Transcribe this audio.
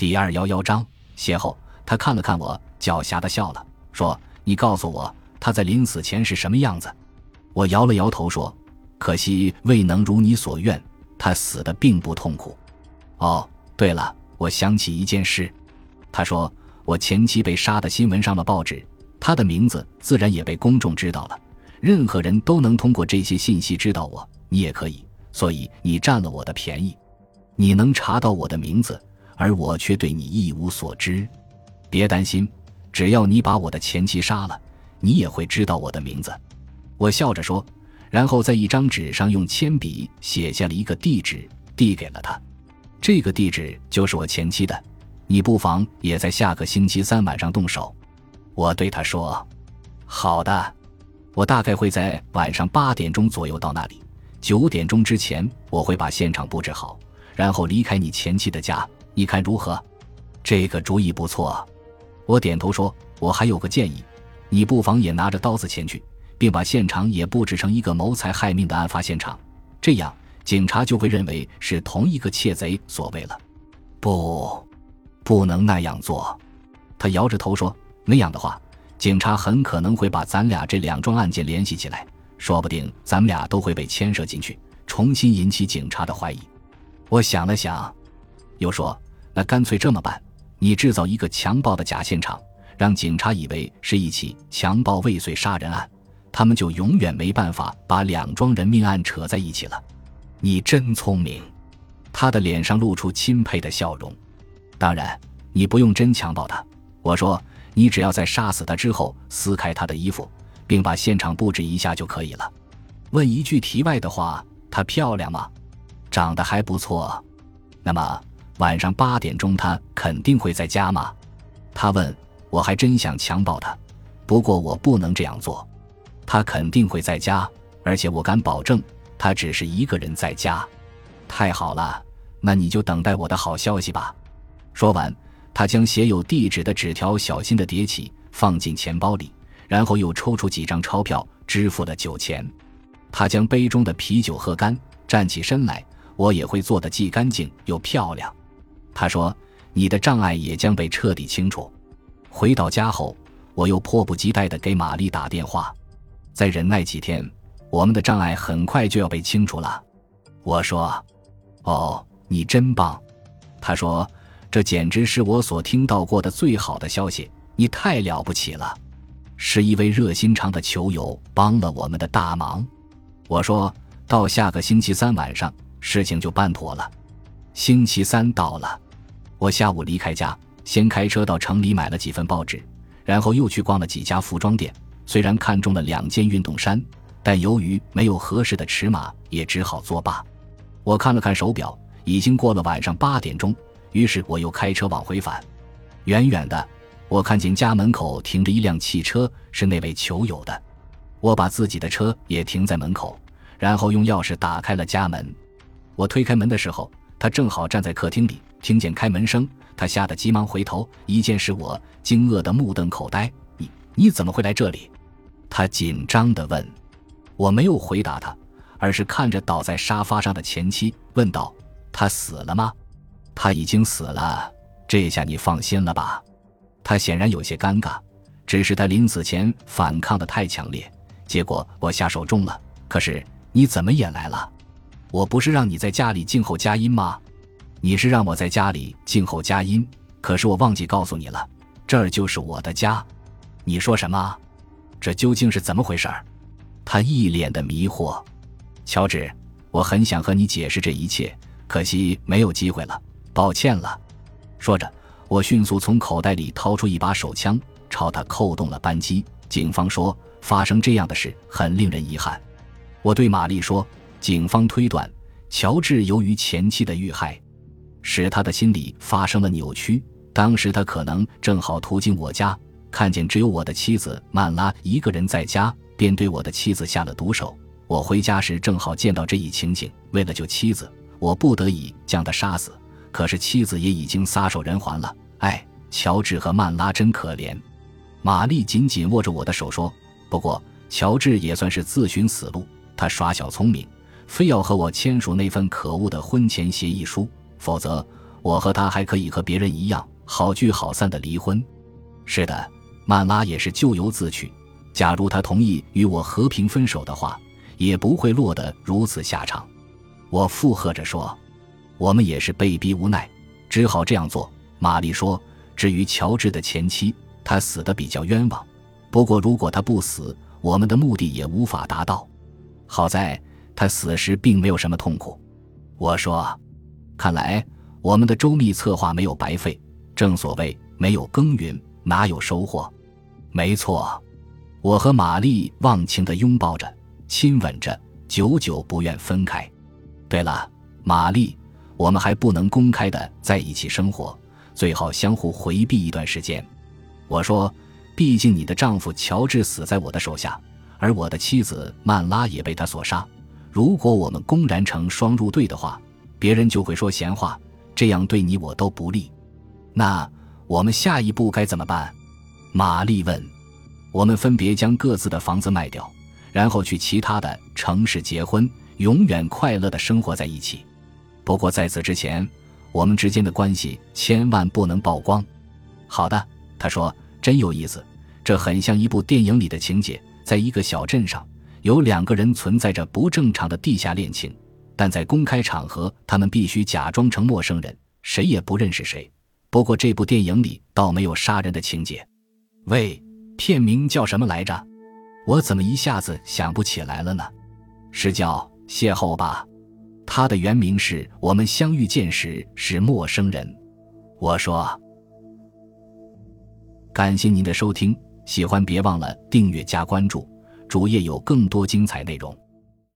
第二幺幺章邂逅。他看了看我，狡黠的笑了，说：“你告诉我，他在临死前是什么样子？”我摇了摇头说：“可惜未能如你所愿，他死的并不痛苦。”哦，对了，我想起一件事。他说：“我前妻被杀的新闻上了报纸，他的名字自然也被公众知道了。任何人都能通过这些信息知道我，你也可以。所以你占了我的便宜，你能查到我的名字，而我却对你一无所知。”别担心，只要你把我的前妻杀了，你也会知道我的名字。我笑着说，然后在一张纸上用铅笔写下了一个地址，递给了他。这个地址就是我前妻的，你不妨也在下个星期三晚上动手。我对他说：“好的，我大概会在晚上八点钟左右到那里。九点钟之前，我会把现场布置好，然后离开你前妻的家。你看如何？这个主意不错。”我点头说：“我还有个建议，你不妨也拿着刀子前去，并把现场也布置成一个谋财害命的案发现场，这样警察就会认为是同一个窃贼所为了。”不，不能那样做。他摇着头说：“那样的话，警察很可能会把咱俩这两桩案件联系起来，说不定咱们俩都会被牵涉进去，重新引起警察的怀疑。”我想了想，又说：“那干脆这么办。”你制造一个强暴的假现场，让警察以为是一起强暴未遂杀人案，他们就永远没办法把两桩人命案扯在一起了。你真聪明，他的脸上露出钦佩的笑容。当然，你不用真强暴他。我说，你只要在杀死他之后撕开他的衣服，并把现场布置一下就可以了。问一句题外的话，她漂亮吗？长得还不错。那么。晚上八点钟，他肯定会在家吗？他问。我还真想强暴他，不过我不能这样做。他肯定会在家，而且我敢保证，他只是一个人在家。太好了，那你就等待我的好消息吧。说完，他将写有地址的纸条小心地叠起，放进钱包里，然后又抽出几张钞票，支付了酒钱。他将杯中的啤酒喝干，站起身来。我也会做得既干净又漂亮。他说：“你的障碍也将被彻底清除。”回到家后，我又迫不及待地给玛丽打电话。再忍耐几天，我们的障碍很快就要被清除了。我说：“哦，你真棒。”他说：“这简直是我所听到过的最好的消息。你太了不起了，是一位热心肠的球友帮了我们的大忙。”我说：“到下个星期三晚上，事情就办妥了。”星期三到了，我下午离开家，先开车到城里买了几份报纸，然后又去逛了几家服装店。虽然看中了两件运动衫，但由于没有合适的尺码，也只好作罢。我看了看手表，已经过了晚上八点钟，于是我又开车往回返。远远的，我看见家门口停着一辆汽车，是那位球友的。我把自己的车也停在门口，然后用钥匙打开了家门。我推开门的时候。他正好站在客厅里，听见开门声，他吓得急忙回头，一见是我，惊愕的目瞪口呆。你你怎么会来这里？他紧张的问。我没有回答他，而是看着倒在沙发上的前妻，问道：“他死了吗？”他已经死了，这下你放心了吧？他显然有些尴尬，只是他临死前反抗的太强烈，结果我下手重了。可是你怎么也来了？我不是让你在家里静候佳音吗？你是让我在家里静候佳音，可是我忘记告诉你了，这儿就是我的家。你说什么？这究竟是怎么回事？他一脸的迷惑。乔治，我很想和你解释这一切，可惜没有机会了，抱歉了。说着，我迅速从口袋里掏出一把手枪，朝他扣动了扳机。警方说，发生这样的事很令人遗憾。我对玛丽说。警方推断，乔治由于前妻的遇害，使他的心理发生了扭曲。当时他可能正好途经我家，看见只有我的妻子曼拉一个人在家，便对我的妻子下了毒手。我回家时正好见到这一情景，为了救妻子，我不得已将他杀死。可是妻子也已经撒手人寰了。哎，乔治和曼拉真可怜。玛丽紧紧握着我的手说：“不过，乔治也算是自寻死路，他耍小聪明。”非要和我签署那份可恶的婚前协议书，否则我和他还可以和别人一样好聚好散的离婚。是的，曼拉也是咎由自取。假如他同意与我和平分手的话，也不会落得如此下场。我附和着说：“我们也是被逼无奈，只好这样做。”玛丽说：“至于乔治的前妻，他死的比较冤枉。不过如果他不死，我们的目的也无法达到。好在他死时并没有什么痛苦。”我说：“看来我们的周密策划没有白费。正所谓没有耕耘哪有收获？没错。”我和玛丽忘情地拥抱着，亲吻着，久久不愿分开。对了，玛丽，我们还不能公开的在一起生活，最好相互回避一段时间。我说，毕竟你的丈夫乔治死在我的手下，而我的妻子曼拉也被他所杀。如果我们公然成双入对的话，别人就会说闲话，这样对你我都不利。那我们下一步该怎么办？玛丽问。我们分别将各自的房子卖掉，然后去其他的城市结婚，永远快乐的生活在一起。不过在此之前，我们之间的关系千万不能曝光。好的，他说，真有意思，这很像一部电影里的情节。在一个小镇上，有两个人存在着不正常的地下恋情，但在公开场合，他们必须假装成陌生人，谁也不认识谁。不过这部电影里倒没有杀人的情节。喂。片名叫什么来着？我怎么一下子想不起来了呢？是叫《邂逅》吧？它的原名是我们相遇见时是陌生人。我说：“感谢您的收听，喜欢别忘了订阅加关注，主页有更多精彩内容。”